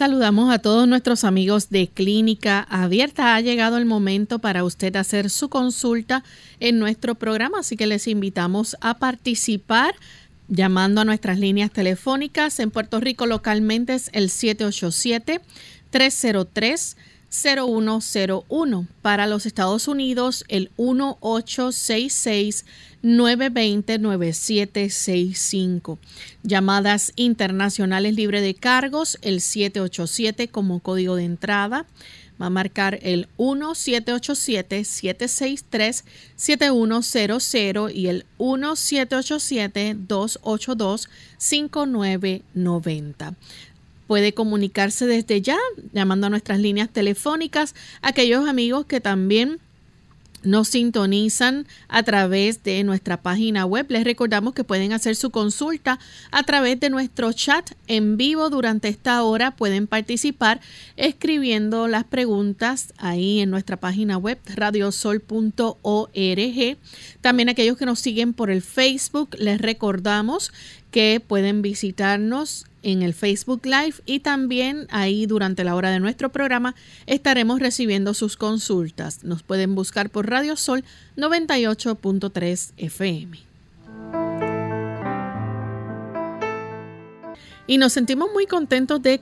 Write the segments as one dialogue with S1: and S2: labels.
S1: Saludamos a todos nuestros amigos de Clínica Abierta. Ha llegado el momento para usted hacer su consulta en nuestro programa, así que les invitamos a participar llamando a nuestras líneas telefónicas. En Puerto Rico localmente es el 787 303 0101. Para los Estados Unidos, el 1866-920-9765. Llamadas internacionales libre de cargos, el 787 como código de entrada. Va a marcar el 1787-763-7100 y el 1787-282-5990 puede comunicarse desde ya llamando a nuestras líneas telefónicas. Aquellos amigos que también nos sintonizan a través de nuestra página web. Les recordamos que pueden hacer su consulta a través de nuestro chat en vivo durante esta hora. Pueden participar escribiendo las preguntas ahí en nuestra página web radiosol.org. También aquellos que nos siguen por el Facebook, les recordamos que pueden visitarnos en el Facebook Live y también ahí durante la hora de nuestro programa estaremos recibiendo sus consultas. Nos pueden buscar por Radio Sol 98.3 FM. Y nos sentimos muy contentos de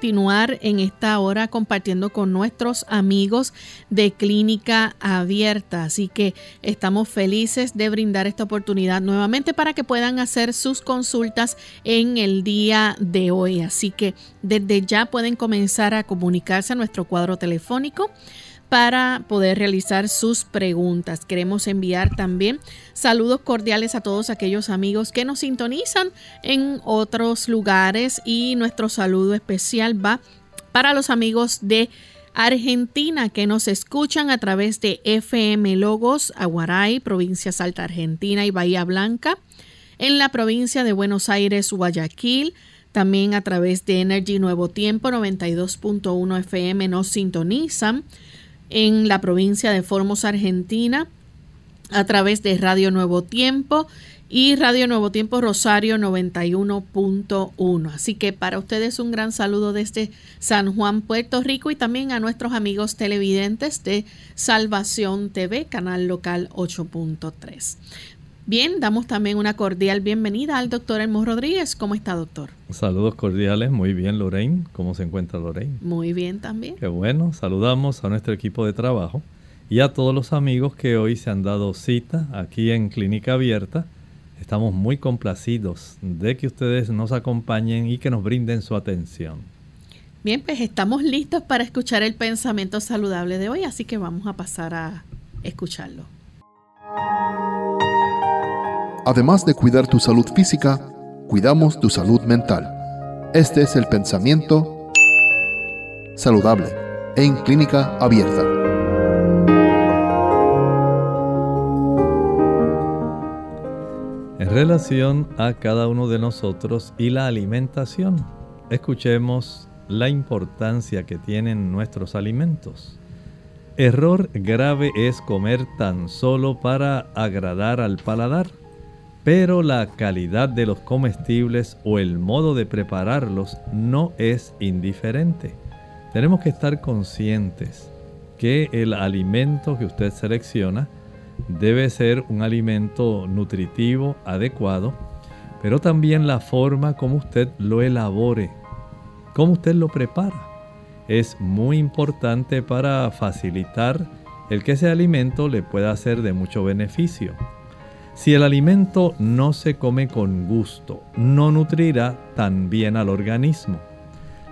S1: continuar en esta hora compartiendo con nuestros amigos de Clínica Abierta. Así que estamos felices de brindar esta oportunidad nuevamente para que puedan hacer sus consultas en el día de hoy. Así que desde ya pueden comenzar a comunicarse a nuestro cuadro telefónico para poder realizar sus preguntas. Queremos enviar también saludos cordiales a todos aquellos amigos que nos sintonizan en otros lugares y nuestro saludo especial va para los amigos de Argentina que nos escuchan a través de FM Logos, Aguaray, provincia Salta Argentina y Bahía Blanca, en la provincia de Buenos Aires, Guayaquil, también a través de Energy Nuevo Tiempo 92.1 FM nos sintonizan en la provincia de Formos, Argentina, a través de Radio Nuevo Tiempo y Radio Nuevo Tiempo Rosario 91.1. Así que para ustedes un gran saludo desde San Juan, Puerto Rico y también a nuestros amigos televidentes de Salvación TV, canal local 8.3. Bien, damos también una cordial bienvenida al doctor Elmo Rodríguez. ¿Cómo está, doctor?
S2: Saludos cordiales, muy bien, Lorraine. ¿Cómo se encuentra Lorraine?
S1: Muy bien también.
S2: Qué bueno, saludamos a nuestro equipo de trabajo y a todos los amigos que hoy se han dado cita aquí en Clínica Abierta. Estamos muy complacidos de que ustedes nos acompañen y que nos brinden su atención.
S1: Bien, pues estamos listos para escuchar el pensamiento saludable de hoy, así que vamos a pasar a escucharlo.
S3: Además de cuidar tu salud física, cuidamos tu salud mental. Este es el pensamiento saludable en clínica abierta.
S2: En relación a cada uno de nosotros y la alimentación, escuchemos la importancia que tienen nuestros alimentos. Error grave es comer tan solo para agradar al paladar pero la calidad de los comestibles o el modo de prepararlos no es indiferente. Tenemos que estar conscientes que el alimento que usted selecciona debe ser un alimento nutritivo, adecuado, pero también la forma como usted lo elabore, cómo usted lo prepara. Es muy importante para facilitar el que ese alimento le pueda ser de mucho beneficio. Si el alimento no se come con gusto, no nutrirá tan bien al organismo.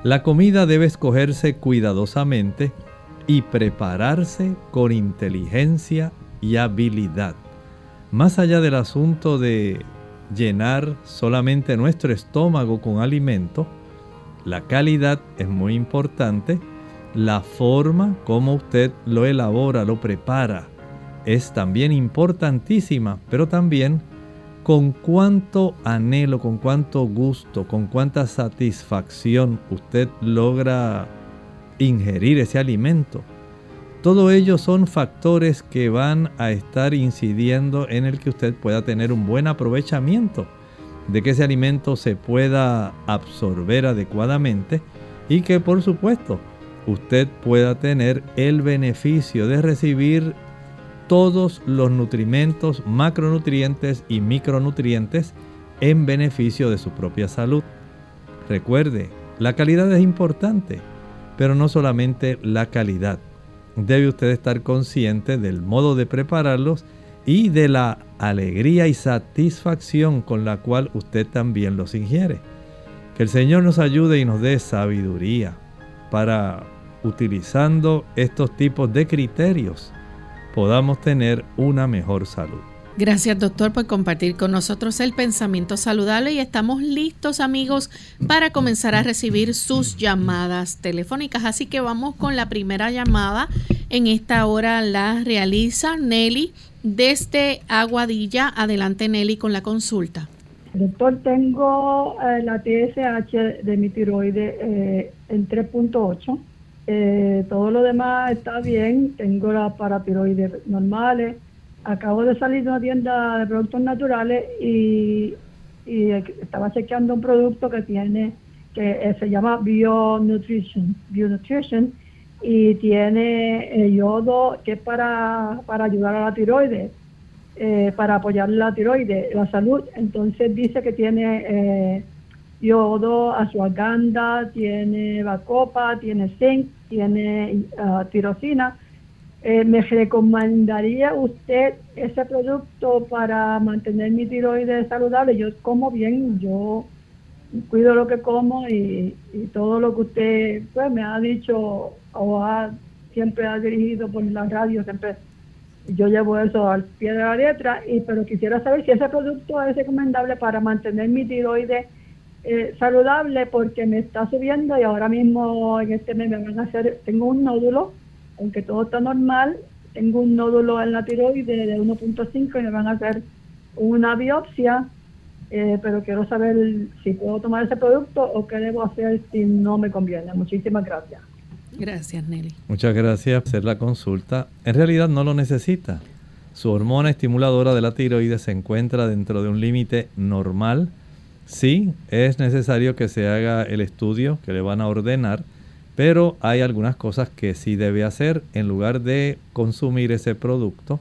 S2: La comida debe escogerse cuidadosamente y prepararse con inteligencia y habilidad. Más allá del asunto de llenar solamente nuestro estómago con alimento, la calidad es muy importante, la forma como usted lo elabora, lo prepara, es también importantísima, pero también con cuánto anhelo, con cuánto gusto, con cuánta satisfacción usted logra ingerir ese alimento. Todo ello son factores que van a estar incidiendo en el que usted pueda tener un buen aprovechamiento, de que ese alimento se pueda absorber adecuadamente y que por supuesto usted pueda tener el beneficio de recibir todos los nutrimentos, macronutrientes y micronutrientes en beneficio de su propia salud. Recuerde, la calidad es importante, pero no solamente la calidad debe usted estar consciente del modo de prepararlos y de la alegría y satisfacción con la cual usted también los ingiere. Que el Señor nos ayude y nos dé sabiduría para, utilizando estos tipos de criterios, podamos tener una mejor salud.
S1: Gracias doctor por compartir con nosotros el pensamiento saludable y estamos listos amigos para comenzar a recibir sus llamadas telefónicas. Así que vamos con la primera llamada. En esta hora la realiza Nelly desde Aguadilla. Adelante Nelly con la consulta.
S4: Doctor, tengo eh, la TSH de mi tiroide eh, en 3.8. Eh, todo lo demás está bien. Tengo la paratiroides normales acabo de salir de una tienda de productos naturales y, estaba chequeando un producto que tiene, que eh, se llama Bio Nutrition, Bio Nutrition y tiene eh, yodo que es para, para ayudar a la tiroides, eh, para apoyar la tiroides, la salud. Entonces dice que tiene yodo, ashwagandha, tiene bacopa, tiene zinc, tiene uh, tirosina eh, ¿Me recomendaría usted ese producto para mantener mi tiroides saludable? Yo como bien, yo cuido lo que como y, todo lo que usted pues, me ha dicho o ha, siempre ha dirigido por la radio, siempre yo llevo eso al pie de la letra, y, pero quisiera saber si ese producto es recomendable para mantener mi tiroides eh, saludable porque me está subiendo y ahora mismo en este mes me van a hacer, tengo un nódulo aunque todo está normal, tengo un nódulo en la tiroides de 1.5 y me van a hacer una biopsia, eh, pero quiero saber si puedo tomar ese producto o qué debo hacer si no me conviene. Muchísimas gracias.
S1: Gracias, Nelly.
S2: Muchas gracias por hacer la consulta. En realidad no lo necesita. Su hormona estimuladora de la tiroides se encuentra dentro de un límite normal. Sí, es necesario que se haga el estudio que le van a ordenar pero hay algunas cosas que sí debe hacer. En lugar de consumir ese producto,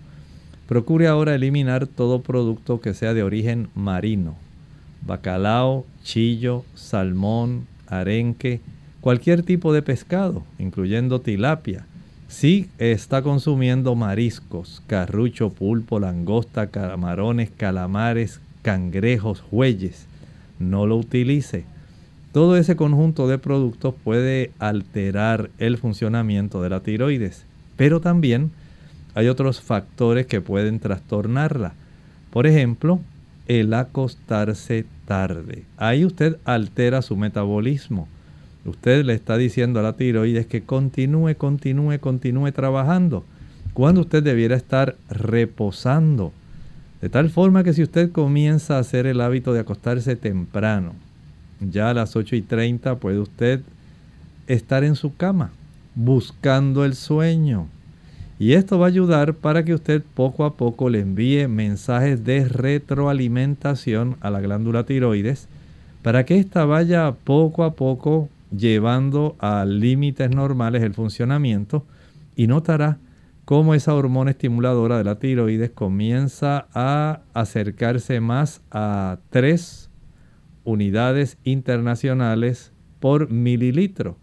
S2: procure ahora eliminar todo producto que sea de origen marino. Bacalao, chillo, salmón, arenque, cualquier tipo de pescado, incluyendo tilapia. Si está consumiendo mariscos, carrucho, pulpo, langosta, camarones, calamares, cangrejos, jueyes, no lo utilice todo ese conjunto de productos puede alterar el funcionamiento de la tiroides, pero también hay otros factores que pueden trastornarla. Por ejemplo, el acostarse tarde. Ahí usted altera su metabolismo. Usted le está diciendo a la tiroides que continúe, continúe, continúe trabajando, cuando usted debiera estar reposando. De tal forma que si usted comienza a hacer el hábito de acostarse temprano, ya a las 8 y 30 puede usted estar en su cama buscando el sueño. Y esto va a ayudar para que usted poco a poco le envíe mensajes de retroalimentación a la glándula tiroides para que ésta vaya poco a poco llevando a límites normales el funcionamiento y notará cómo esa hormona estimuladora de la tiroides comienza a acercarse más a 3 unidades internacionales por mililitro.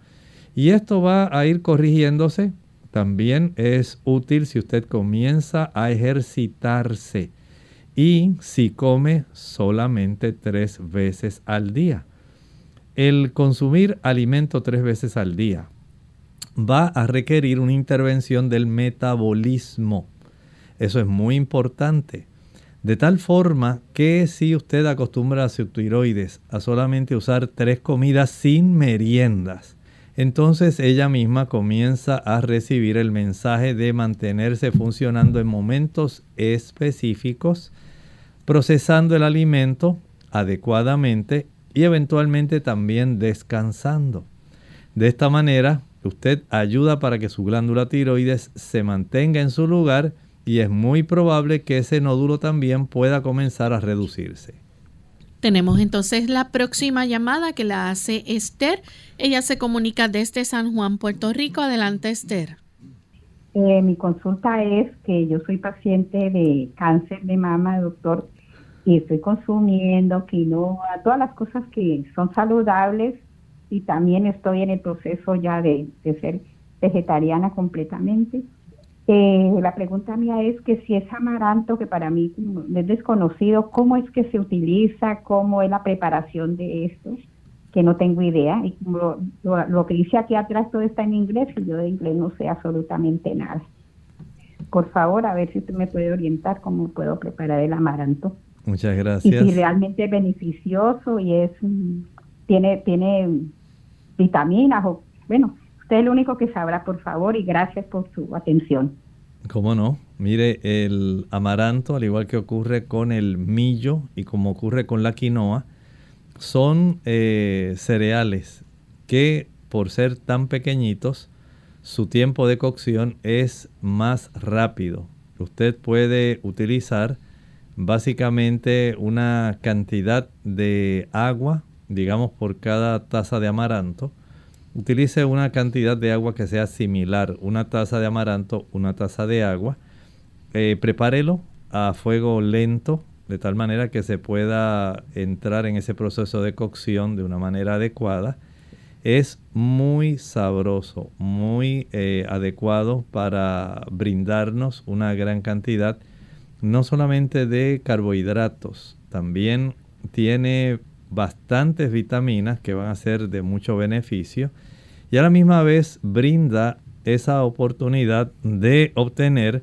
S2: Y esto va a ir corrigiéndose. También es útil si usted comienza a ejercitarse y si come solamente tres veces al día. El consumir alimento tres veces al día va a requerir una intervención del metabolismo. Eso es muy importante. De tal forma que si usted acostumbra a su tiroides a solamente usar tres comidas sin meriendas, entonces ella misma comienza a recibir el mensaje de mantenerse funcionando en momentos específicos, procesando el alimento adecuadamente y eventualmente también descansando. De esta manera, usted ayuda para que su glándula tiroides se mantenga en su lugar y es muy probable que ese nódulo también pueda comenzar a reducirse.
S1: Tenemos entonces la próxima llamada que la hace Esther. Ella se comunica desde San Juan, Puerto Rico. Adelante, Esther.
S5: Eh, mi consulta es que yo soy paciente de cáncer de mama, doctor, y estoy consumiendo quinoa, todas las cosas que son saludables y también estoy en el proceso ya de, ser vegetariana completamente. Eh, la pregunta mía es que si es amaranto, que para mí es desconocido, ¿cómo es que se utiliza? ¿Cómo es la preparación de esto? Que no tengo idea. Y lo, lo, que dice aquí atrás todo está en inglés y yo de inglés no sé absolutamente nada. Por favor, a ver si usted me puede orientar cómo puedo preparar el amaranto.
S2: Muchas gracias.
S5: Y si realmente es beneficioso y es tiene tiene vitaminas o bueno, usted es el único que sabrá, por favor, y gracias por su atención.
S2: ¿Cómo no? Mire, el amaranto, al igual que ocurre con el millo y como ocurre con la quinoa, son eh, cereales que por ser tan pequeñitos, su tiempo de cocción es más rápido. Usted puede utilizar básicamente una cantidad de agua, digamos por cada taza de amaranto. Utilice una cantidad de agua que sea similar, una taza de amaranto, una taza de agua. Eh, prepárelo a fuego lento, de tal manera que se pueda entrar en ese proceso de cocción de una manera adecuada. Es muy sabroso, muy eh, adecuado para brindarnos una gran cantidad no solamente de carbohidratos, también tiene bastantes vitaminas que van a ser de mucho beneficio y a la misma vez brinda esa oportunidad de obtener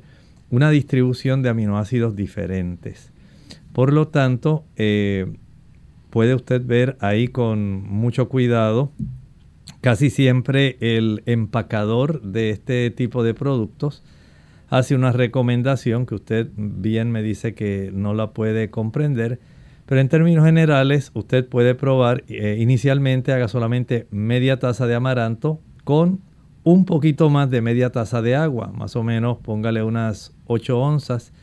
S2: una distribución de aminoácidos diferentes. Por lo tanto, eh, puede usted ver ahí con mucho cuidado, casi siempre el empacador de este tipo de productos hace una recomendación que usted bien me dice que no la puede comprender, pero en términos generales usted puede probar, eh, inicialmente haga solamente media taza de amaranto con un poquito más de media taza de agua, más o menos póngale unas 8 onzas,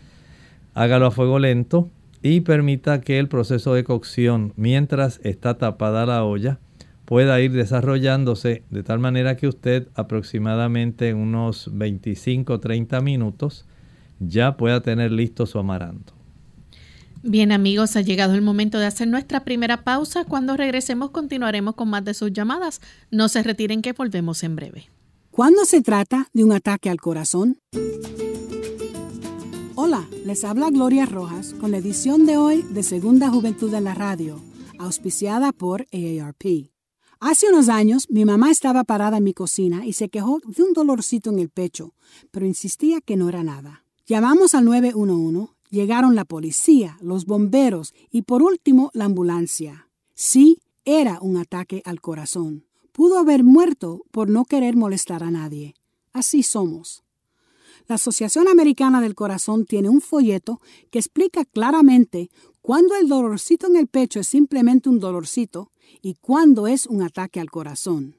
S2: hágalo a fuego lento y permita que el proceso de cocción mientras está tapada la olla pueda ir desarrollándose de tal manera que usted aproximadamente en unos 25-30 minutos ya pueda tener listo su amaranto.
S1: Bien amigos, ha llegado el momento de hacer nuestra primera pausa. Cuando regresemos continuaremos con más de sus llamadas. No se retiren que volvemos en breve.
S6: ¿Cuándo se trata de un ataque al corazón? Hola, les habla Gloria Rojas con la edición de hoy de Segunda Juventud en la Radio, auspiciada por AARP. Hace unos años mi mamá estaba parada en mi cocina y se quejó de un dolorcito en el pecho, pero insistía que no era nada. Llamamos al 911, llegaron la policía, los bomberos y por último la ambulancia. Sí, era un ataque al corazón. Pudo haber muerto por no querer molestar a nadie. Así somos. La Asociación Americana del Corazón tiene un folleto que explica claramente cuándo el dolorcito en el pecho es simplemente un dolorcito y cuándo es un ataque al corazón.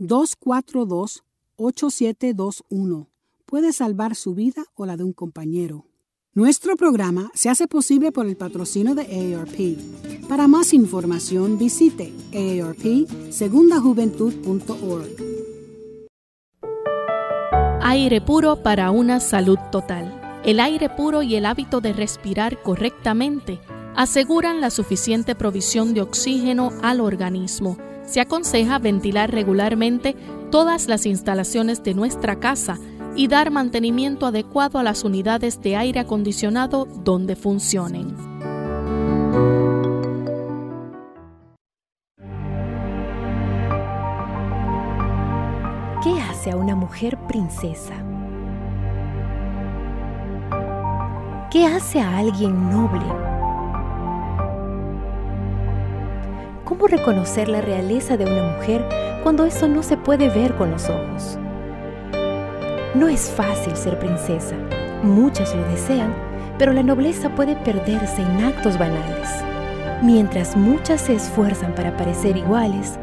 S6: 1-800-242-8721. Puede salvar su vida o la de un compañero. Nuestro programa se hace posible por el patrocinio de AARP. Para más información visite aarpsegundajuventud.org.
S1: Aire puro para una salud total el aire puro y el hábito de respirar correctamente aseguran la suficiente provisión de oxígeno al organismo. Se aconseja ventilar regularmente todas las instalaciones de nuestra casa y dar mantenimiento adecuado a las unidades de aire acondicionado donde funcionen.
S7: ¿Qué hace a una mujer princesa? ¿Qué hace a alguien noble? ¿Cómo reconocer la realeza de una mujer cuando eso no se puede ver con los ojos? No es fácil ser princesa. Muchas lo desean, pero la nobleza puede perderse en actos banales. Mientras muchas se esfuerzan para parecer iguales,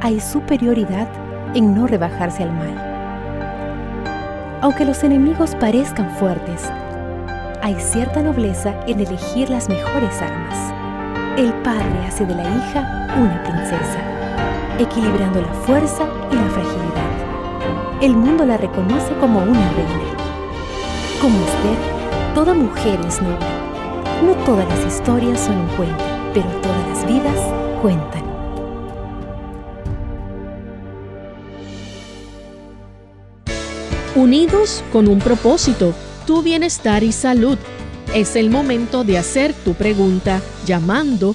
S7: hay superioridad en no rebajarse al mal. Aunque los enemigos parezcan fuertes, hay cierta nobleza en elegir las mejores armas. Padre hace de la hija una princesa, equilibrando la fuerza y la fragilidad. El mundo la reconoce como una reina. Como usted, toda mujer es noble. No todas las historias son un cuento, pero todas las vidas cuentan.
S1: Unidos con un propósito tu bienestar y salud. Es el momento de hacer tu pregunta llamando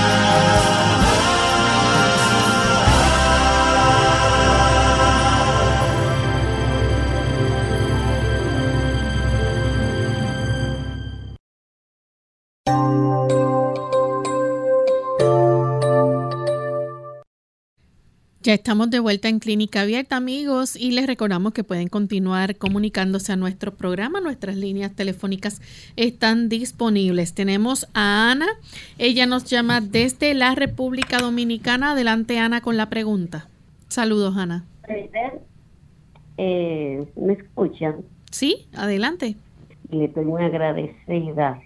S1: Ya estamos de vuelta en Clínica Abierta, amigos, y les recordamos que pueden continuar comunicándose a nuestro programa. Nuestras líneas telefónicas están disponibles. Tenemos a Ana. Ella nos llama desde la República Dominicana. Adelante, Ana, con la pregunta. Saludos, Ana.
S8: Eh, ¿Me escuchan?
S1: Sí, adelante.
S8: Le estoy muy agradecida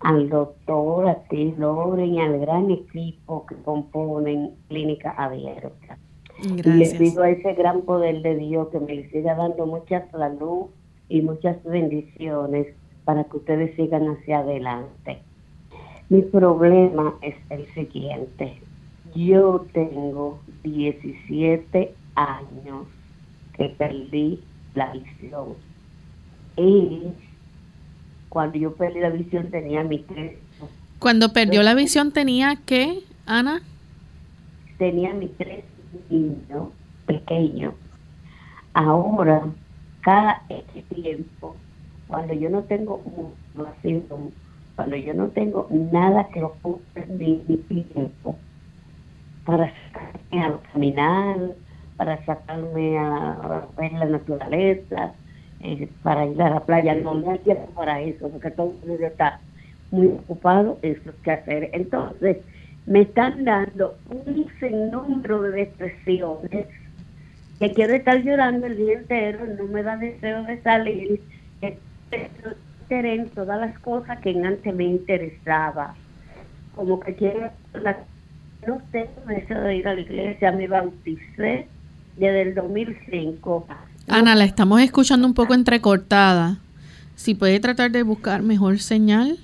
S8: al doctor, a ti, Loren, y al gran equipo que componen Clínica Abierta. Y le pido a ese gran poder de Dios que me le siga dando mucha salud y muchas bendiciones para que ustedes sigan hacia adelante. Mi problema es el siguiente. Yo tengo 17 años que perdí la visión. Y cuando yo perdí la visión tenía mi tres,
S1: Cuando perdió la visión, ¿tenía qué, Ana?
S8: tenía mis tres niños pequeños. Ahora, cada X tiempo, cuando yo no tengo motivación, cuando yo no tengo nada que ocupe mi, mi tiempo para sacarme a caminar, para sacarme a ver la naturaleza, eh, para ir a la playa, no me da tiempo para eso, porque todo el mundo está muy ocupado en sus quehaceres. Entonces, me están dando un sinnúmero de depresiones que quiero estar llorando el día entero, no me da deseo de salir, en todas las cosas que antes me interesaba, como que quiero, la- no tengo deseo de ir a la iglesia, me bauticé desde el 2005.
S1: Ana, la estamos escuchando un poco entrecortada. Si puede tratar de buscar mejor señal.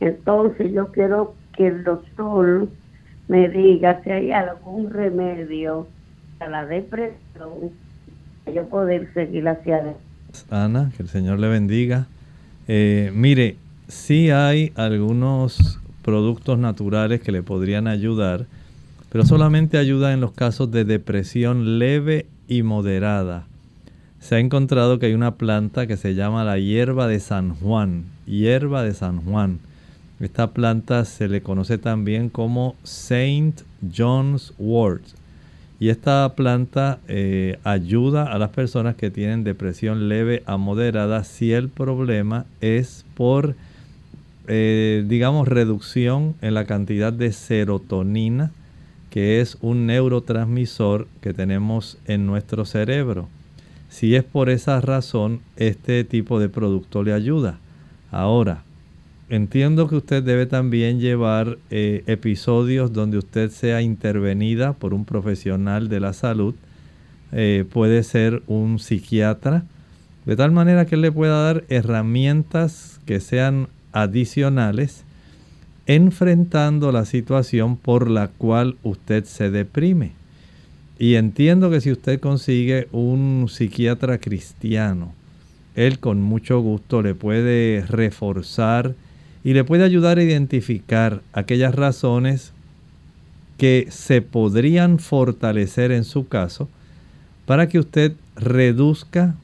S8: Entonces yo quiero que el doctor me diga si hay algún remedio para la depresión, para yo poder seguir hacia adelante.
S2: Ana, que el Señor le bendiga. Eh, mire, sí hay algunos productos naturales que le podrían ayudar, pero solamente ayuda en los casos de depresión leve y moderada. Se ha encontrado que hay una planta que se llama la hierba de San Juan, hierba de San Juan. Esta planta se le conoce también como Saint John's wort. Y esta planta eh, ayuda a las personas que tienen depresión leve a moderada si el problema es por, eh, digamos, reducción en la cantidad de serotonina, que es un neurotransmisor que tenemos en nuestro cerebro. Si es por esa razón, este tipo de producto le ayuda. Ahora, entiendo que usted debe también llevar eh, episodios donde usted sea intervenida por un profesional de la salud. Eh, puede ser un psiquiatra, de tal manera que él le pueda dar herramientas que sean adicionales enfrentando la situación por la cual usted se deprime. Y entiendo que si usted consigue un psiquiatra cristiano, él con mucho gusto le puede reforzar y le puede ayudar a identificar aquellas razones que se podrían fortalecer en su caso para que usted reduzca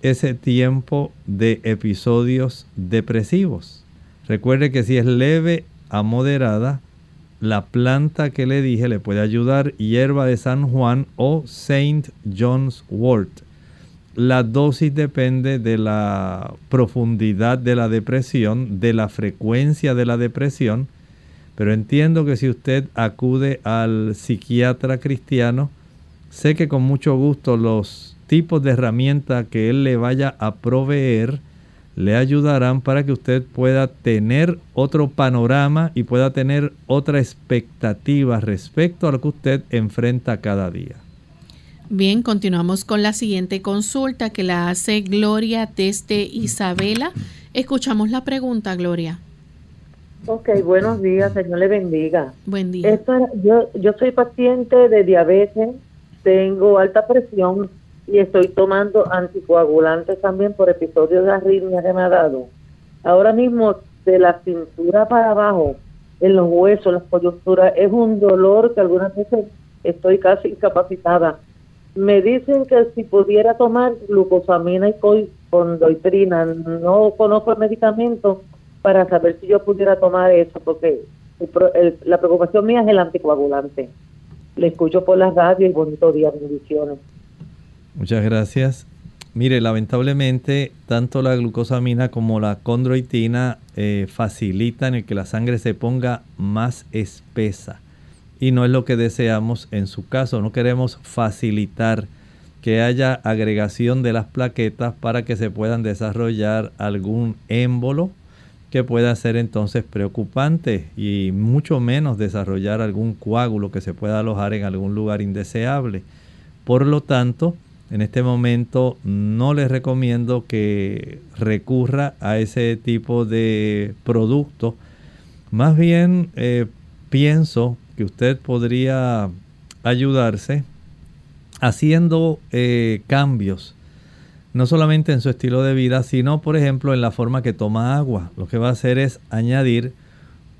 S2: ese tiempo de episodios depresivos. Recuerde que si es leve a moderada, la planta que le dije le puede ayudar, hierba de San Juan o Saint John's wort. La dosis depende de la profundidad de la depresión, de la frecuencia de la depresión, pero entiendo que si usted acude al psiquiatra cristiano, sé que con mucho gusto los tipos de herramientas que él le vaya a proveer le ayudarán para que usted pueda tener otro panorama y pueda tener otra expectativa respecto a lo que usted enfrenta cada día.
S1: Bien, continuamos con la siguiente consulta que la hace Gloria desde Isabela. Escuchamos la pregunta, Gloria.
S9: Ok, buenos días, Señor le bendiga.
S1: Buen día.
S9: yo, yo soy paciente de diabetes, tengo alta presión y estoy tomando anticoagulantes también por episodios de arritmia que me ha dado. Ahora mismo, de la cintura para abajo, en los huesos, las coyunturas, es un dolor que algunas veces estoy casi incapacitada me dicen que si pudiera tomar glucosamina y condoitrina, no conozco el medicamento para saber si yo pudiera tomar eso, porque la preocupación mía es el anticoagulante. Le escucho por las radios y bonito día, bendiciones.
S2: Muchas gracias. Mire, lamentablemente, tanto la glucosamina como la condroitina eh, facilitan el que la sangre se ponga más espesa y no es lo que deseamos en su caso. No queremos facilitar que haya agregación de las plaquetas para que se puedan desarrollar algún émbolo que pueda ser entonces preocupante y mucho menos desarrollar algún coágulo que se pueda alojar en algún lugar indeseable. Por lo tanto, en este momento no les recomiendo que recurra a ese tipo de producto. Más bien eh, pienso que usted podría ayudarse haciendo eh, cambios, no solamente en su estilo de vida, sino por ejemplo en la forma que toma agua. Lo que va a hacer es añadir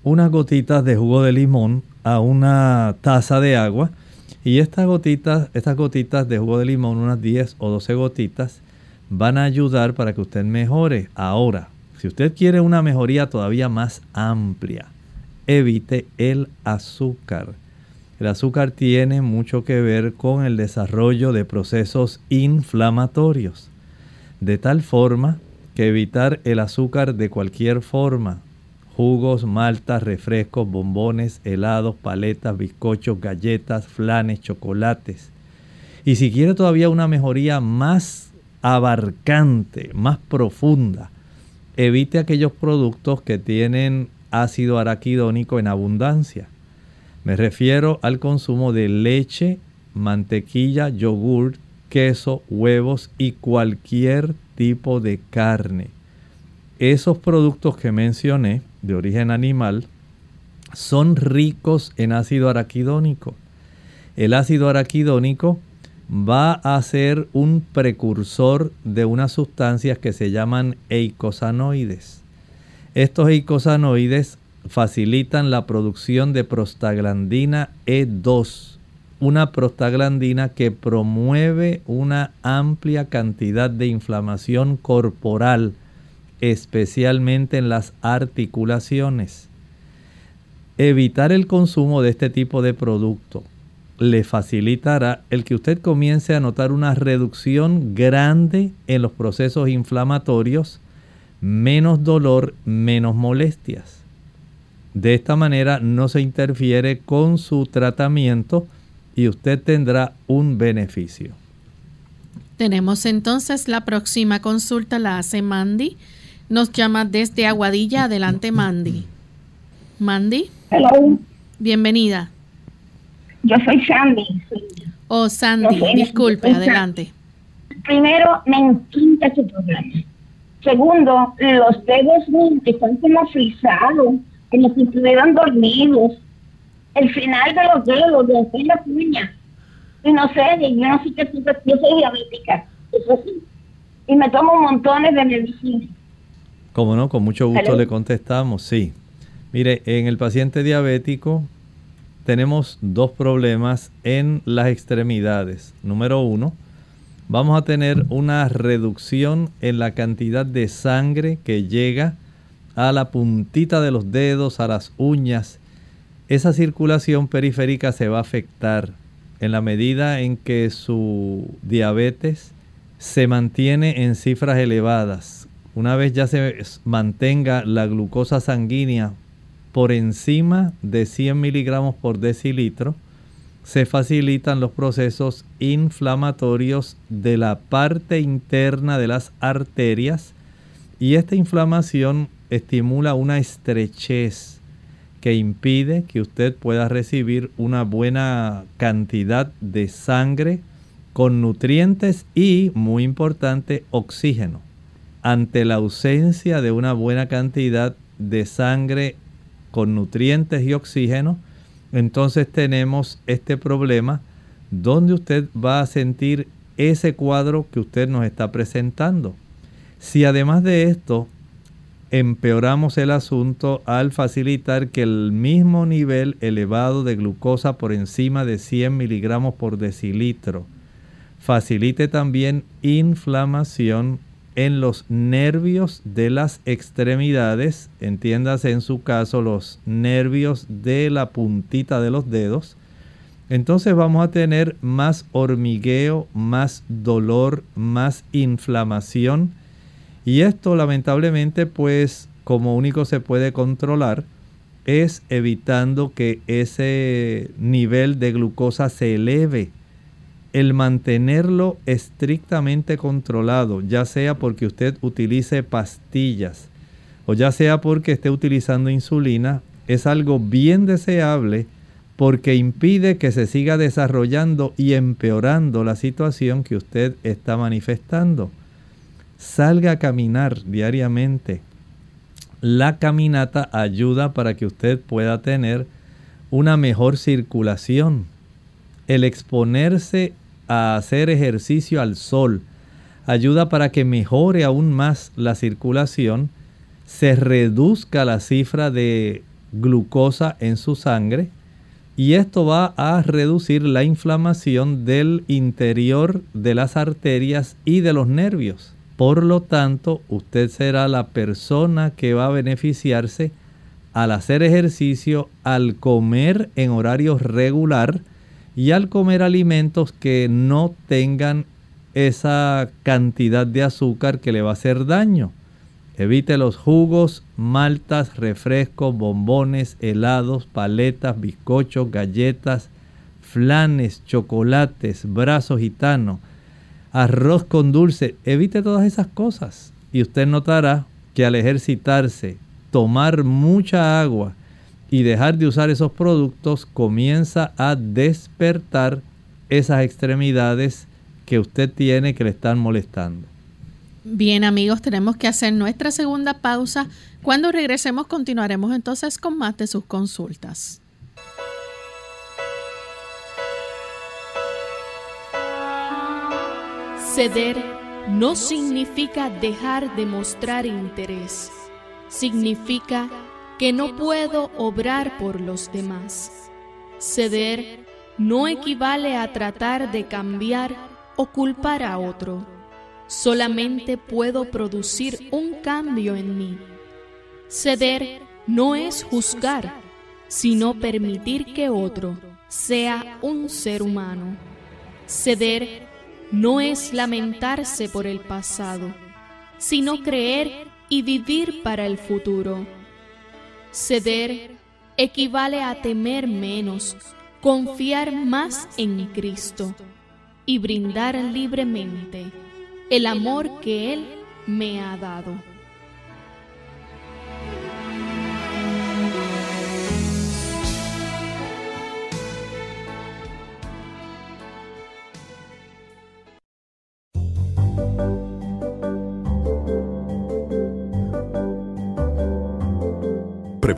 S2: unas gotitas de jugo de limón a una taza de agua y estas gotitas, estas gotitas de jugo de limón, unas 10 o 12 gotitas, van a ayudar para que usted mejore. Ahora, si usted quiere una mejoría todavía más amplia, evite el azúcar. El azúcar tiene mucho que ver con el desarrollo de procesos inflamatorios. De tal forma que evitar el azúcar de cualquier forma, jugos, maltas, refrescos, bombones, helados, paletas, bizcochos, galletas, flanes, chocolates. Y si quiere todavía una mejoría más abarcante, más profunda, evite aquellos productos que tienen ácido araquidónico en abundancia. Me refiero al consumo de leche, mantequilla, yogur, queso, huevos y cualquier tipo de carne. Esos productos que mencioné de origen animal son ricos en ácido araquidónico. El ácido araquidónico va a ser un precursor de unas sustancias que se llaman eicosanoides. Estos eicosanoides facilitan la producción de prostaglandina E2, una prostaglandina que promueve una amplia cantidad de inflamación corporal, especialmente en las articulaciones. Evitar el consumo de este tipo de producto le facilitará el que usted comience a notar una reducción grande en los procesos inflamatorios, menos dolor, menos molestias. De esta manera no se interfiere con su tratamiento y usted tendrá un beneficio.
S1: Tenemos entonces la próxima consulta, la hace Mandy. Nos llama desde Aguadilla. Adelante, Mandy. Mandy.
S10: Hello.
S1: Bienvenida.
S10: Yo soy Sandy.
S1: Oh, Sandy, disculpe, adelante.
S10: Primero, me encanta su programa. Segundo, los dedos están como frisados, como si estuvieran dormidos. El final de los dedos, de hacer la uña. Y no sé, yo no sé qué yo soy diabética, eso sí. Y me tomo montones de medicina.
S2: Como no, con mucho gusto le contestamos, sí. Mire, en el paciente diabético tenemos dos problemas en las extremidades. Número uno, vamos a tener una reducción en la cantidad de sangre que llega a la puntita de los dedos, a las uñas. Esa circulación periférica se va a afectar en la medida en que su diabetes se mantiene en cifras elevadas. Una vez ya se mantenga la glucosa sanguínea por encima de 100 miligramos por decilitro, se facilitan los procesos inflamatorios de la parte interna de las arterias y esta inflamación estimula una estrechez que impide que usted pueda recibir una buena cantidad de sangre con nutrientes y, muy importante, oxígeno. Ante la ausencia de una buena cantidad de sangre con nutrientes y oxígeno, entonces tenemos este problema donde usted va a sentir ese cuadro que usted nos está presentando. Si además de esto empeoramos el asunto al facilitar que el mismo nivel elevado de glucosa por encima de 100 miligramos por decilitro facilite también inflamación en los nervios de las extremidades, entiéndase en su caso los nervios de la puntita de los dedos, entonces vamos a tener más hormigueo, más dolor, más inflamación. Y esto lamentablemente pues como único se puede controlar es evitando que ese nivel de glucosa se eleve el mantenerlo estrictamente controlado, ya sea porque usted utilice pastillas o ya sea porque esté utilizando insulina, es algo bien deseable porque impide que se siga desarrollando y empeorando la situación que usted está manifestando. Salga a caminar diariamente. La caminata ayuda para que usted pueda tener una mejor circulación el exponerse a hacer ejercicio al sol ayuda para que mejore aún más la circulación, se reduzca la cifra de glucosa en su sangre y esto va a reducir la inflamación del interior de las arterias y de los nervios. Por lo tanto, usted será la persona que va a beneficiarse al hacer ejercicio, al comer en horario regular, y al comer alimentos que no tengan esa cantidad de azúcar que le va a hacer daño. Evite los jugos, maltas, refrescos, bombones, helados, paletas, bizcochos, galletas, flanes, chocolates, brazos gitanos, arroz con dulce. Evite todas esas cosas y usted notará que al ejercitarse, tomar mucha agua y dejar de usar esos productos comienza a despertar esas extremidades que usted tiene que le están molestando.
S1: Bien amigos, tenemos que hacer nuestra segunda pausa. Cuando regresemos continuaremos entonces con más de sus consultas.
S11: Ceder no significa dejar de mostrar interés, significa que no puedo obrar por los demás. Ceder no equivale a tratar de cambiar o culpar a otro. Solamente puedo producir un cambio en mí. Ceder no es juzgar, sino permitir que otro sea un ser humano. Ceder no es lamentarse por el pasado, sino creer y vivir para el futuro. Ceder equivale a temer menos, confiar más en Cristo y brindar libremente el amor que Él me ha dado.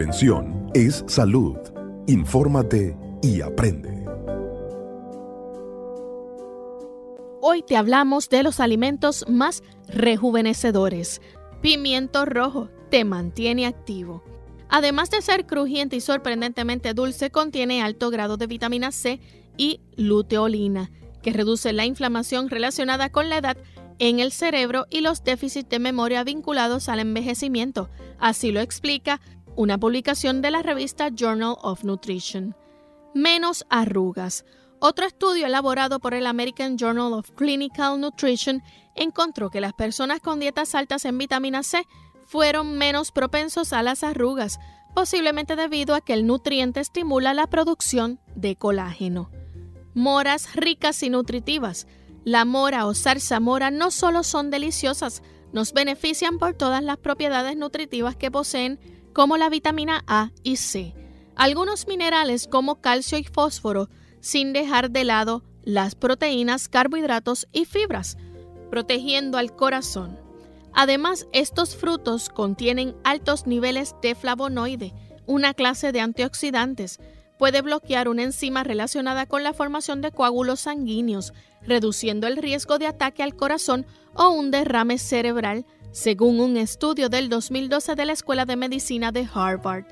S12: Prevención es salud. Infórmate y aprende.
S1: Hoy te hablamos de los alimentos más rejuvenecedores. Pimiento rojo te mantiene activo. Además de ser crujiente y sorprendentemente dulce, contiene alto grado de vitamina C y luteolina, que reduce la inflamación relacionada con la edad en el cerebro y los déficits de memoria vinculados al envejecimiento. Así lo explica una publicación de la revista Journal of Nutrition. Menos arrugas. Otro estudio elaborado por el American Journal of Clinical Nutrition encontró que las personas con dietas altas en vitamina C fueron menos propensos a las arrugas, posiblemente debido a que el nutriente estimula la producción de colágeno. Moras ricas y nutritivas. La mora o zarzamora no solo son deliciosas, nos benefician por todas las propiedades nutritivas que poseen como la vitamina A y C, algunos minerales como calcio y fósforo, sin dejar de lado las proteínas, carbohidratos y fibras, protegiendo al corazón. Además, estos frutos contienen altos niveles de flavonoide, una clase de antioxidantes. Puede bloquear una enzima relacionada con la formación de coágulos sanguíneos, reduciendo el riesgo de ataque al corazón o un derrame cerebral, según un estudio del 2012 de la Escuela de Medicina de Harvard.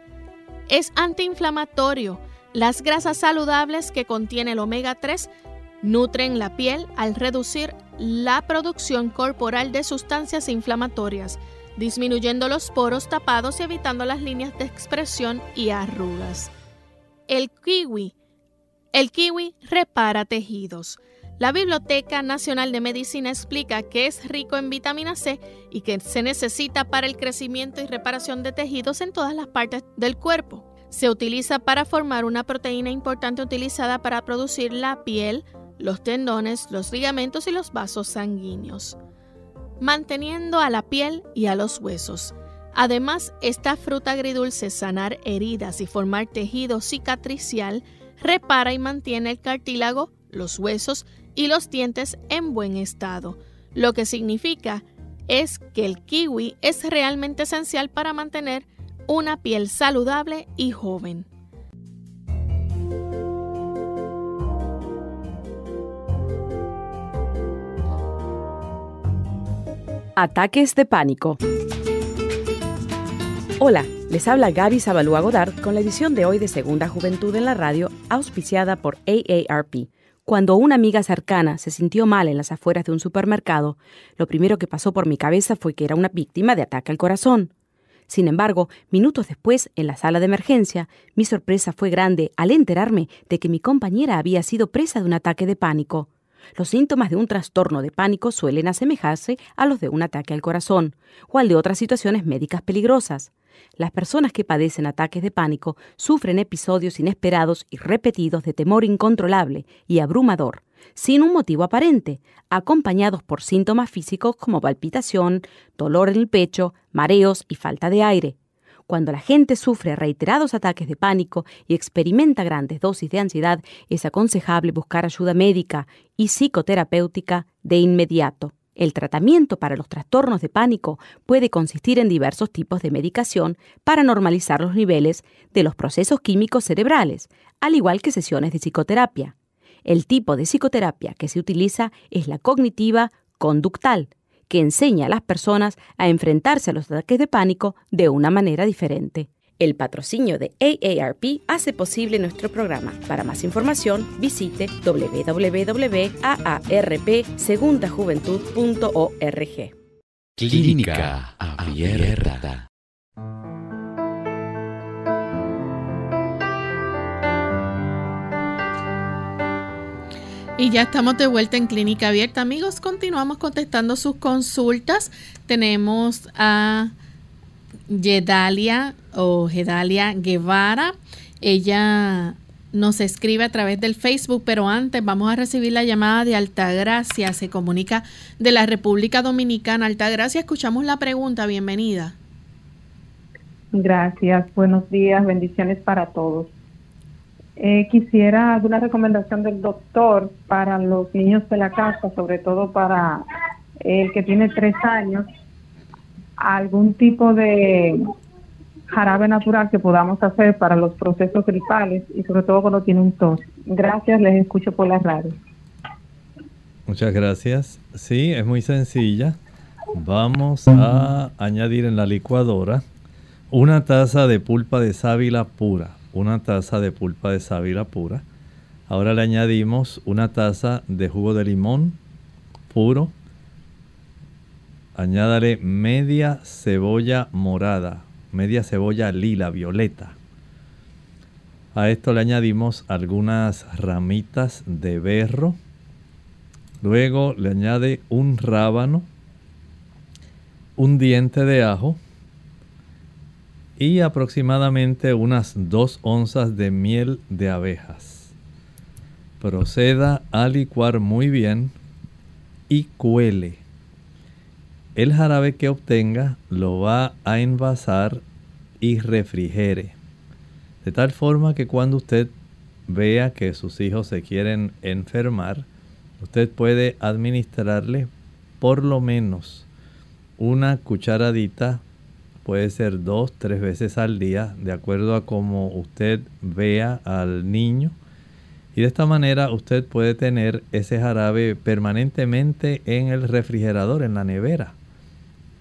S1: Es antiinflamatorio. Las grasas saludables que contiene el omega 3 nutren la piel al reducir la producción corporal de sustancias inflamatorias, disminuyendo los poros tapados y evitando las líneas de expresión y arrugas. El kiwi. El kiwi repara tejidos. La Biblioteca Nacional de Medicina explica que es rico en vitamina C y que se necesita para el crecimiento y reparación de tejidos en todas las partes del cuerpo. Se utiliza para formar una proteína importante utilizada para producir la piel, los tendones, los ligamentos y los vasos sanguíneos, manteniendo a la piel y a los huesos. Además, esta fruta agridulce sanar heridas y formar tejido cicatricial repara y mantiene el cartílago, los huesos y los dientes en buen estado, lo que significa es que el kiwi es realmente esencial para mantener una piel saludable y joven.
S13: Ataques de pánico. Hola, les habla Gaby Zabalúa Godard con la edición de hoy de Segunda Juventud en la Radio, auspiciada por AARP. Cuando una amiga cercana se sintió mal en las afueras de un supermercado, lo primero que pasó por mi cabeza fue que era una víctima de ataque al corazón. Sin embargo, minutos después, en la sala de emergencia, mi sorpresa fue grande al enterarme de que mi compañera había sido presa de un ataque de pánico. Los síntomas de un trastorno de pánico suelen asemejarse a los de un ataque al corazón o al de otras situaciones médicas peligrosas. Las personas que padecen ataques de pánico sufren episodios inesperados y repetidos de temor incontrolable y abrumador, sin un motivo aparente, acompañados por síntomas físicos como palpitación, dolor en el pecho, mareos y falta de aire. Cuando la gente sufre reiterados ataques de pánico y experimenta grandes dosis de ansiedad, es aconsejable buscar ayuda médica y psicoterapéutica de inmediato. El tratamiento para los trastornos de pánico puede consistir en diversos tipos de medicación para normalizar los niveles de los procesos químicos cerebrales, al igual que sesiones de psicoterapia. El tipo de psicoterapia que se utiliza es la cognitiva conductal, que enseña a las personas a enfrentarse a los ataques de pánico de una manera diferente. El patrocinio de AARP hace posible nuestro programa. Para más información, visite www.aarpsegundajuventud.org.
S14: Clínica Abierta.
S1: Y ya estamos de vuelta en Clínica Abierta. Amigos, continuamos contestando sus consultas. Tenemos a Yedalia o Gedalia Guevara. Ella nos escribe a través del Facebook, pero antes vamos a recibir la llamada de Altagracia. Se comunica de la República Dominicana. Altagracia, escuchamos la pregunta. Bienvenida.
S15: Gracias. Buenos días. Bendiciones para todos. Eh, quisiera una recomendación del doctor para los niños de la casa, sobre todo para el que tiene tres años, algún tipo de jarabe natural que podamos hacer para los procesos gripales y sobre todo cuando tiene un tos. Gracias, les escucho por la radio.
S2: Muchas gracias. Sí, es muy sencilla. Vamos a añadir en la licuadora una taza de pulpa de sábila pura una taza de pulpa de sábila pura. Ahora le añadimos una taza de jugo de limón puro. Añádale media cebolla morada, media cebolla lila, violeta. A esto le añadimos algunas ramitas de berro. Luego le añade un rábano, un diente de ajo, y aproximadamente unas 2 onzas de miel de abejas. Proceda a licuar muy bien y cuele. El jarabe que obtenga lo va a envasar y refrigere. De tal forma que cuando usted vea que sus hijos se quieren enfermar, usted puede administrarle por lo menos una cucharadita puede ser dos, tres veces al día, de acuerdo a cómo usted vea al niño. Y de esta manera usted puede tener ese jarabe permanentemente en el refrigerador, en la nevera.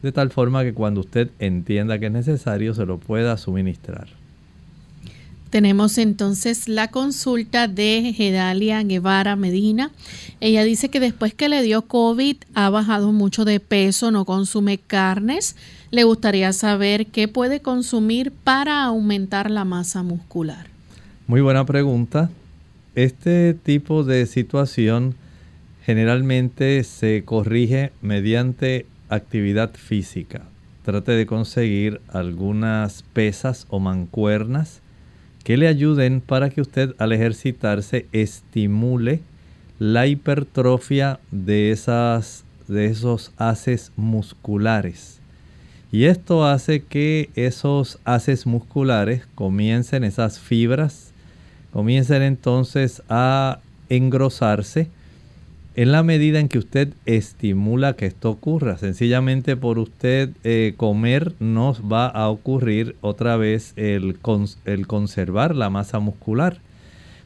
S2: De tal forma que cuando usted entienda que es necesario, se lo pueda suministrar.
S1: Tenemos entonces la consulta de Gedalia Guevara Medina. Ella dice que después que le dio COVID ha bajado mucho de peso, no consume carnes. Le gustaría saber qué puede consumir para aumentar la masa muscular.
S2: Muy buena pregunta. Este tipo de situación generalmente se corrige mediante actividad física. Trate de conseguir algunas pesas o mancuernas que le ayuden para que usted al ejercitarse estimule la hipertrofia de, esas, de esos haces musculares. Y esto hace que esos haces musculares comiencen, esas fibras, comiencen entonces a engrosarse en la medida en que usted estimula que esto ocurra. Sencillamente por usted eh, comer nos va a ocurrir otra vez el, el conservar la masa muscular.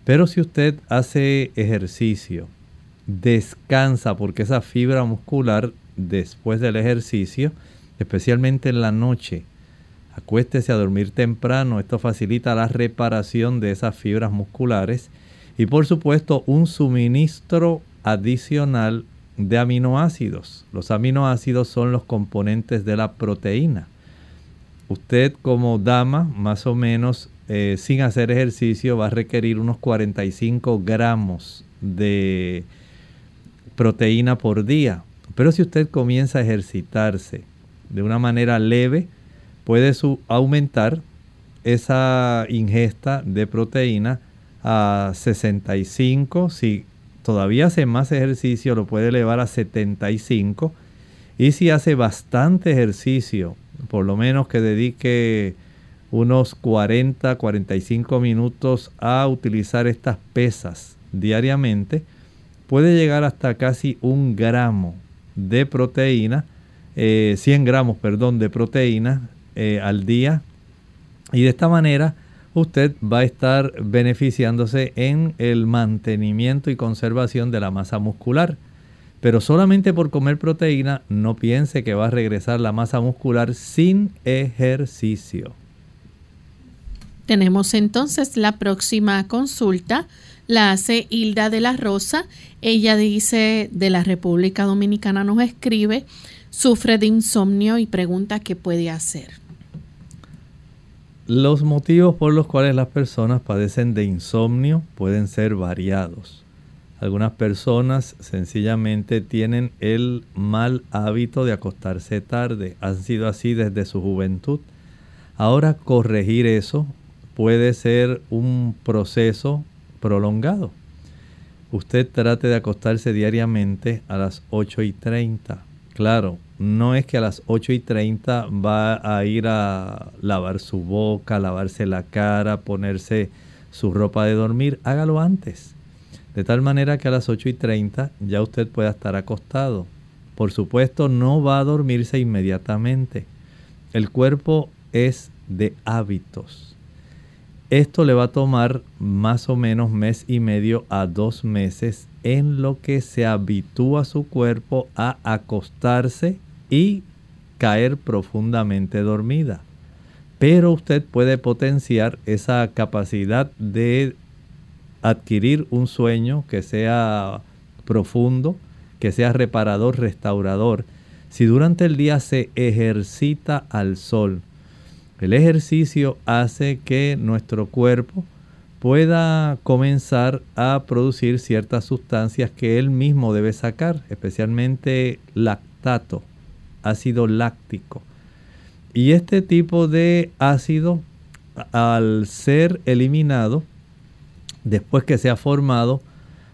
S2: Pero si usted hace ejercicio, descansa porque esa fibra muscular después del ejercicio, especialmente en la noche, acuéstese a dormir temprano, esto facilita la reparación de esas fibras musculares y por supuesto un suministro adicional de aminoácidos. Los aminoácidos son los componentes de la proteína. Usted como dama, más o menos, eh, sin hacer ejercicio, va a requerir unos 45 gramos de proteína por día. Pero si usted comienza a ejercitarse de una manera leve, puede aumentar esa ingesta de proteína a 65 si todavía hace más ejercicio, lo puede elevar a 75. Y si hace bastante ejercicio, por lo menos que dedique unos 40, 45 minutos a utilizar estas pesas diariamente, puede llegar hasta casi un gramo de proteína, 100 eh, gramos, perdón, de proteína eh, al día. Y de esta manera usted va a estar beneficiándose en el mantenimiento y conservación de la masa muscular. Pero solamente por comer proteína no piense que va a regresar la masa muscular sin ejercicio.
S1: Tenemos entonces la próxima consulta. La hace Hilda de la Rosa. Ella dice de la República Dominicana nos escribe, sufre de insomnio y pregunta qué puede hacer.
S2: Los motivos por los cuales las personas padecen de insomnio pueden ser variados. Algunas personas sencillamente tienen el mal hábito de acostarse tarde, han sido así desde su juventud. Ahora corregir eso puede ser un proceso prolongado. Usted trate de acostarse diariamente a las 8 y 30. Claro, no es que a las 8 y 30 va a ir a lavar su boca, lavarse la cara, ponerse su ropa de dormir. Hágalo antes. De tal manera que a las 8 y 30 ya usted pueda estar acostado. Por supuesto, no va a dormirse inmediatamente. El cuerpo es de hábitos. Esto le va a tomar más o menos mes y medio a dos meses en lo que se habitúa su cuerpo a acostarse y caer profundamente dormida. Pero usted puede potenciar esa capacidad de adquirir un sueño que sea profundo, que sea reparador, restaurador, si durante el día se ejercita al sol el ejercicio hace que nuestro cuerpo pueda comenzar a producir ciertas sustancias que él mismo debe sacar, especialmente lactato, ácido láctico. Y este tipo de ácido, al ser eliminado, después que se ha formado,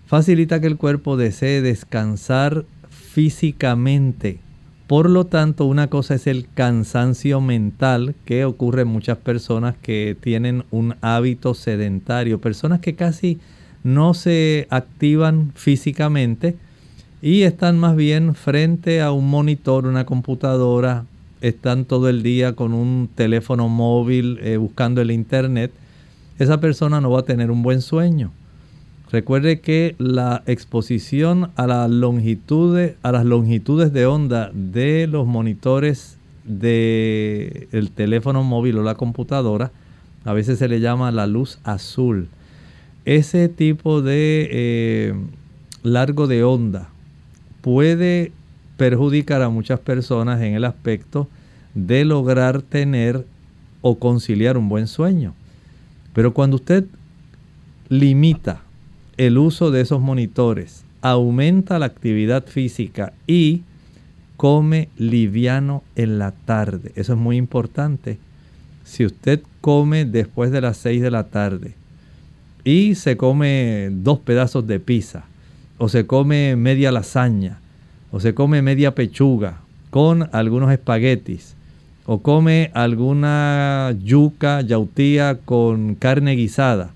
S2: facilita que el cuerpo desee descansar físicamente por lo tanto, una cosa es el cansancio mental que ocurre en muchas personas que tienen un hábito sedentario, personas que casi no se activan físicamente y están más bien frente a un monitor, una computadora, están todo el día con un teléfono móvil eh, buscando el internet, esa persona no va a tener un buen sueño. Recuerde que la exposición a, la longitud, a las longitudes de onda de los monitores del teléfono móvil o la computadora, a veces se le llama la luz azul. Ese tipo de eh, largo de onda puede perjudicar a muchas personas en el aspecto de lograr tener o conciliar un buen sueño. Pero cuando usted limita el uso de esos monitores, aumenta la actividad física y come liviano en la tarde. Eso es muy importante. Si usted come después de las 6 de la tarde y se come dos pedazos de pizza, o se come media lasaña, o se come media pechuga con algunos espaguetis, o come alguna yuca, yautía con carne guisada,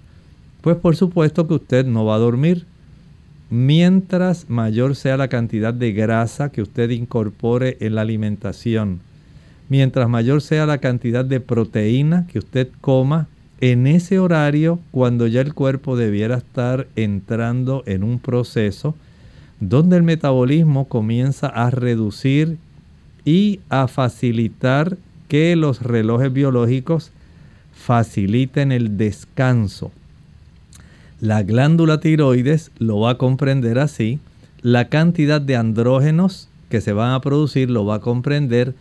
S2: pues por supuesto que usted no va a dormir. Mientras mayor sea la cantidad de grasa que usted incorpore en la alimentación, mientras mayor sea la cantidad de proteína que usted coma, en ese horario, cuando ya el cuerpo debiera estar entrando en un proceso donde el metabolismo comienza a reducir y a facilitar que los relojes biológicos faciliten el descanso. La glándula tiroides lo va a comprender así, la cantidad de andrógenos que se van a producir lo va a comprender,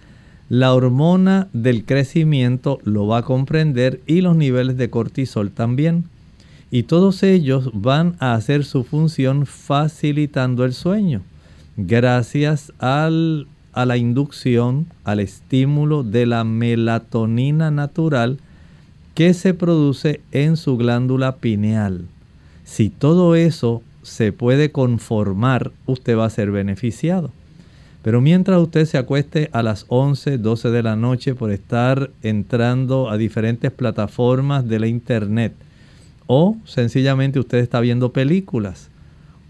S2: la hormona del crecimiento lo va a comprender y los niveles de cortisol también. Y todos ellos van a hacer su función facilitando el sueño, gracias al, a la inducción, al estímulo de la melatonina natural que se produce en su glándula pineal. Si todo eso se puede conformar, usted va a ser beneficiado. Pero mientras usted se acueste a las 11, 12 de la noche por estar entrando a diferentes plataformas de la internet, o sencillamente usted está viendo películas,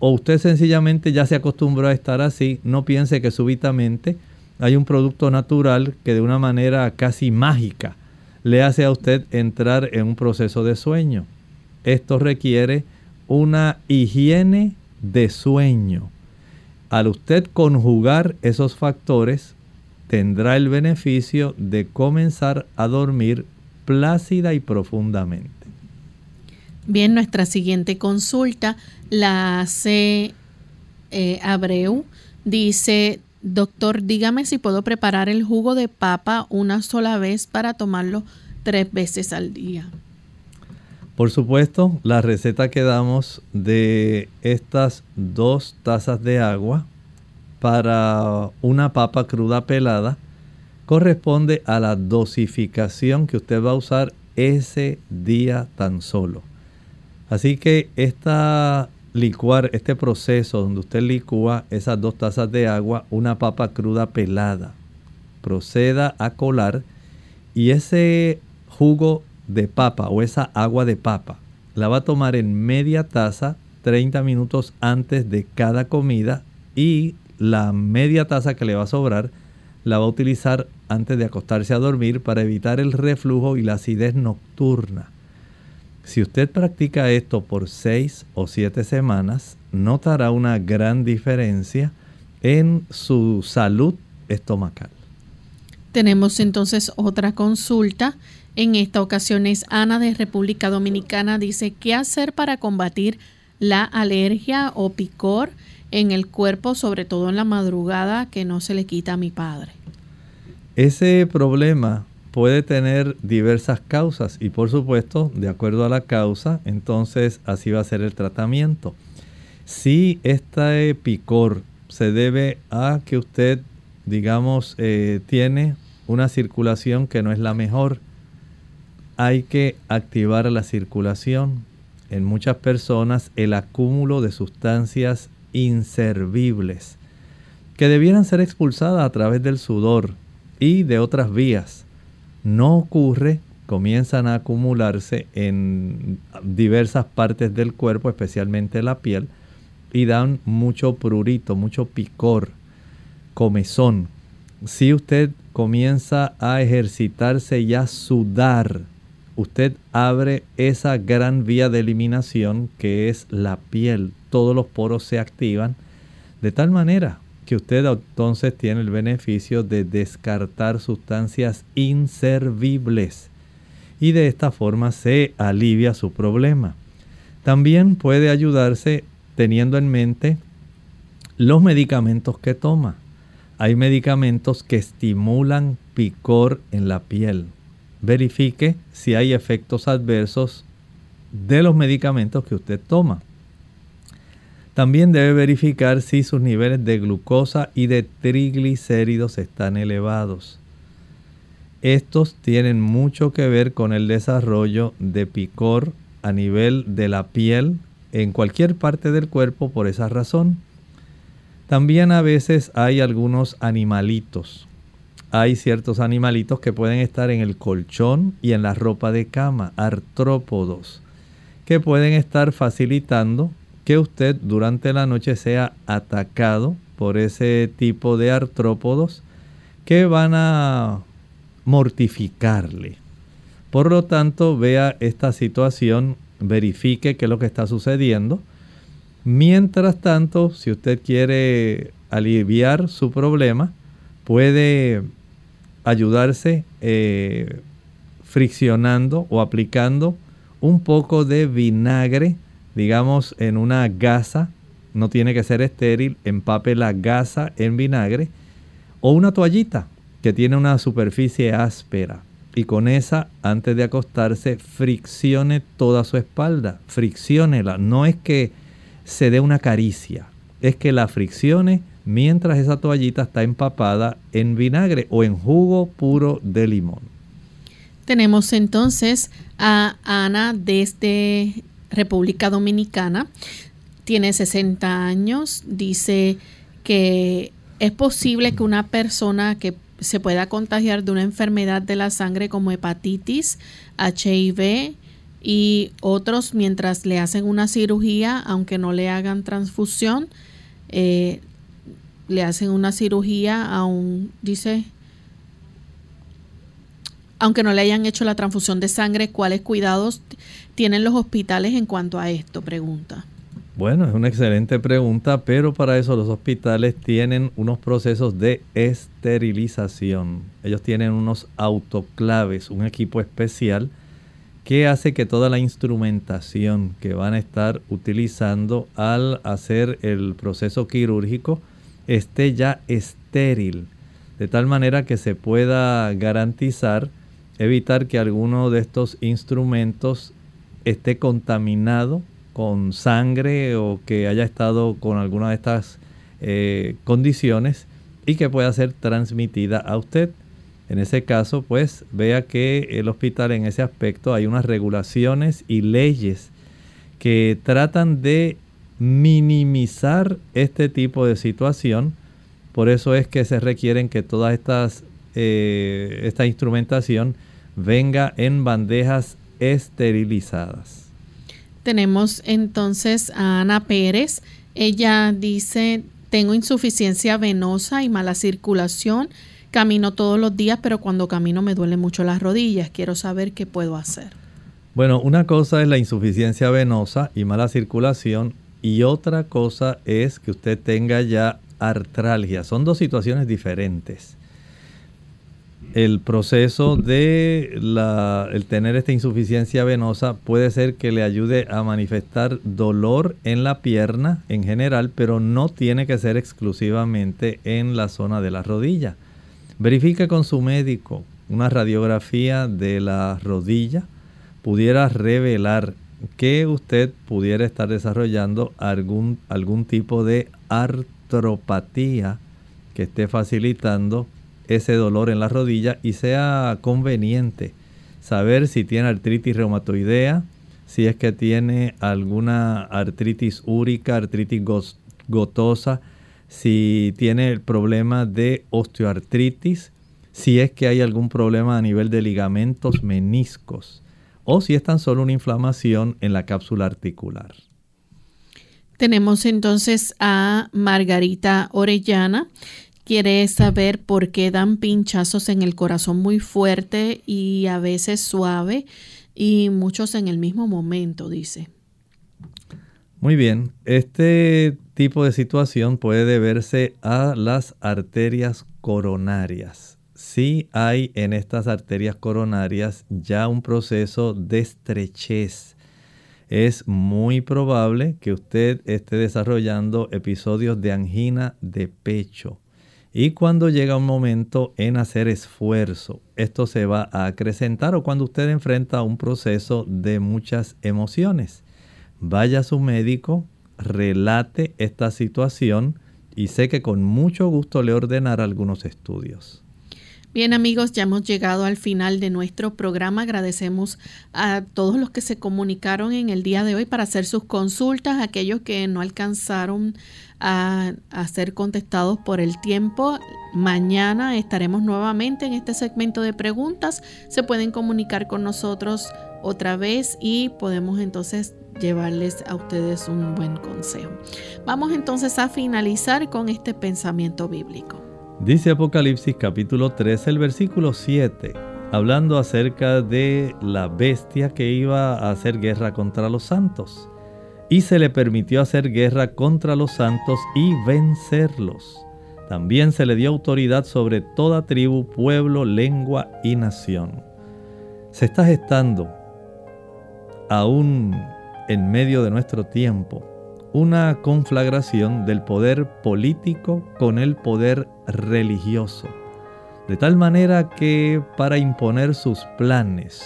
S2: o usted sencillamente ya se acostumbró a estar así, no piense que súbitamente hay un producto natural que de una manera casi mágica le hace a usted entrar en un proceso de sueño. Esto requiere una higiene de sueño. Al usted conjugar esos factores, tendrá el beneficio de comenzar a dormir plácida y profundamente.
S1: Bien, nuestra siguiente consulta la hace eh, Abreu. Dice, doctor, dígame si puedo preparar el jugo de papa una sola vez para tomarlo tres veces al día.
S2: Por supuesto, la receta que damos de estas dos tazas de agua para una papa cruda pelada corresponde a la dosificación que usted va a usar ese día tan solo. Así que esta licuar, este proceso donde usted licúa esas dos tazas de agua, una papa cruda pelada, proceda a colar y ese jugo de papa o esa agua de papa la va a tomar en media taza 30 minutos antes de cada comida y la media taza que le va a sobrar la va a utilizar antes de acostarse a dormir para evitar el reflujo y la acidez nocturna. Si usted practica esto por 6 o 7 semanas, notará una gran diferencia en su salud estomacal.
S1: Tenemos entonces otra consulta. En esta ocasión es Ana de República Dominicana. Dice, ¿qué hacer para combatir la alergia o picor en el cuerpo, sobre todo en la madrugada, que no se le quita a mi padre?
S2: Ese problema puede tener diversas causas y por supuesto, de acuerdo a la causa, entonces así va a ser el tratamiento. Si este picor se debe a que usted, digamos, eh, tiene una circulación que no es la mejor, hay que activar la circulación. En muchas personas el acúmulo de sustancias inservibles que debieran ser expulsadas a través del sudor y de otras vías no ocurre, comienzan a acumularse en diversas partes del cuerpo, especialmente la piel, y dan mucho prurito, mucho picor, comezón. Si usted comienza a ejercitarse y a sudar, usted abre esa gran vía de eliminación que es la piel. Todos los poros se activan de tal manera que usted entonces tiene el beneficio de descartar sustancias inservibles y de esta forma se alivia su problema. También puede ayudarse teniendo en mente los medicamentos que toma. Hay medicamentos que estimulan picor en la piel. Verifique si hay efectos adversos de los medicamentos que usted toma. También debe verificar si sus niveles de glucosa y de triglicéridos están elevados. Estos tienen mucho que ver con el desarrollo de picor a nivel de la piel en cualquier parte del cuerpo por esa razón. También a veces hay algunos animalitos. Hay ciertos animalitos que pueden estar en el colchón y en la ropa de cama, artrópodos, que pueden estar facilitando que usted durante la noche sea atacado por ese tipo de artrópodos que van a mortificarle. Por lo tanto, vea esta situación, verifique qué es lo que está sucediendo. Mientras tanto, si usted quiere aliviar su problema, puede ayudarse eh, friccionando o aplicando un poco de vinagre digamos, en una gasa, no tiene que ser estéril, empape la gasa en vinagre, o una toallita que tiene una superficie áspera. Y con esa, antes de acostarse, friccione toda su espalda, fricciónela. No es que se dé una caricia, es que la friccione mientras esa toallita está empapada en vinagre o en jugo puro de limón.
S1: Tenemos entonces a Ana desde República Dominicana. Tiene 60 años. Dice que es posible que una persona que se pueda contagiar de una enfermedad de la sangre como hepatitis, HIV, y otros mientras le hacen una cirugía, aunque no le hagan transfusión, eh, le hacen una cirugía aún, dice, aunque no le hayan hecho la transfusión de sangre, ¿cuáles cuidados tienen los hospitales en cuanto a esto? Pregunta.
S2: Bueno, es una excelente pregunta, pero para eso los hospitales tienen unos procesos de esterilización. Ellos tienen unos autoclaves, un equipo especial que hace que toda la instrumentación que van a estar utilizando al hacer el proceso quirúrgico esté ya estéril, de tal manera que se pueda garantizar, evitar que alguno de estos instrumentos esté contaminado con sangre o que haya estado con alguna de estas eh, condiciones y que pueda ser transmitida a usted. En ese caso, pues vea que el hospital en ese aspecto hay unas regulaciones y leyes que tratan de minimizar este tipo de situación. Por eso es que se requieren que toda estas, eh, esta instrumentación venga en bandejas esterilizadas.
S1: Tenemos entonces a Ana Pérez. Ella dice, tengo insuficiencia venosa y mala circulación Camino todos los días, pero cuando camino me duelen mucho las rodillas. Quiero saber qué puedo hacer.
S2: Bueno, una cosa es la insuficiencia venosa y mala circulación y otra cosa es que usted tenga ya artralgia. Son dos situaciones diferentes. El proceso de el tener esta insuficiencia venosa puede ser que le ayude a manifestar dolor en la pierna en general, pero no tiene que ser exclusivamente en la zona de la rodilla. Verifique con su médico una radiografía de la rodilla. Pudiera revelar que usted pudiera estar desarrollando algún, algún tipo de artropatía que esté facilitando ese dolor en la rodilla y sea conveniente saber si tiene artritis reumatoidea, si es que tiene alguna artritis úrica, artritis gotosa, si tiene el problema de osteoartritis, si es que hay algún problema a nivel de ligamentos meniscos o si es tan solo una inflamación en la cápsula articular.
S1: Tenemos entonces a Margarita Orellana. Quiere saber por qué dan pinchazos en el corazón muy fuerte y a veces suave y muchos en el mismo momento, dice.
S2: Muy bien, este tipo de situación puede deberse a las arterias coronarias. Si hay en estas arterias coronarias ya un proceso de estrechez, es muy probable que usted esté desarrollando episodios de angina de pecho. Y cuando llega un momento en hacer esfuerzo, esto se va a acrecentar o cuando usted enfrenta un proceso de muchas emociones. Vaya a su médico, relate esta situación y sé que con mucho gusto le ordenará algunos estudios.
S1: Bien amigos, ya hemos llegado al final de nuestro programa. Agradecemos a todos los que se comunicaron en el día de hoy para hacer sus consultas, aquellos que no alcanzaron a, a, ser contestados por el tiempo. Mañana estaremos nuevamente en este segmento de preguntas. Se pueden comunicar con nosotros otra vez y podemos entonces llevarles a ustedes un buen consejo. Vamos entonces a finalizar con este pensamiento bíblico.
S2: Dice Apocalipsis capítulo 3, el versículo 7, hablando acerca de la bestia que iba a hacer guerra contra los santos. Y se le permitió hacer guerra contra los santos y vencerlos. También se le dio autoridad sobre toda tribu, pueblo, lengua y nación. Se está gestando aún en medio de nuestro tiempo una conflagración del poder político con el poder religioso, de tal manera que para imponer sus planes,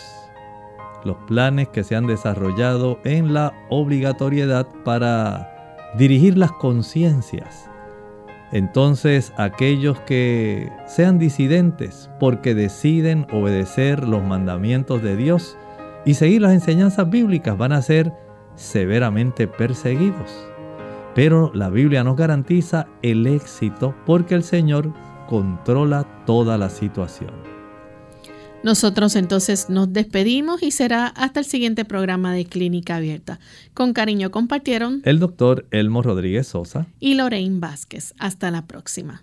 S2: los planes que se han desarrollado en la obligatoriedad para dirigir las conciencias, entonces aquellos que sean disidentes porque deciden obedecer los mandamientos de Dios y seguir las enseñanzas bíblicas van a ser severamente perseguidos. Pero la Biblia nos garantiza el éxito porque el Señor controla toda la situación.
S1: Nosotros entonces nos despedimos y será hasta el siguiente programa de Clínica Abierta. Con cariño compartieron
S2: el doctor Elmo Rodríguez Sosa
S1: y Lorraine Vázquez. Hasta la próxima.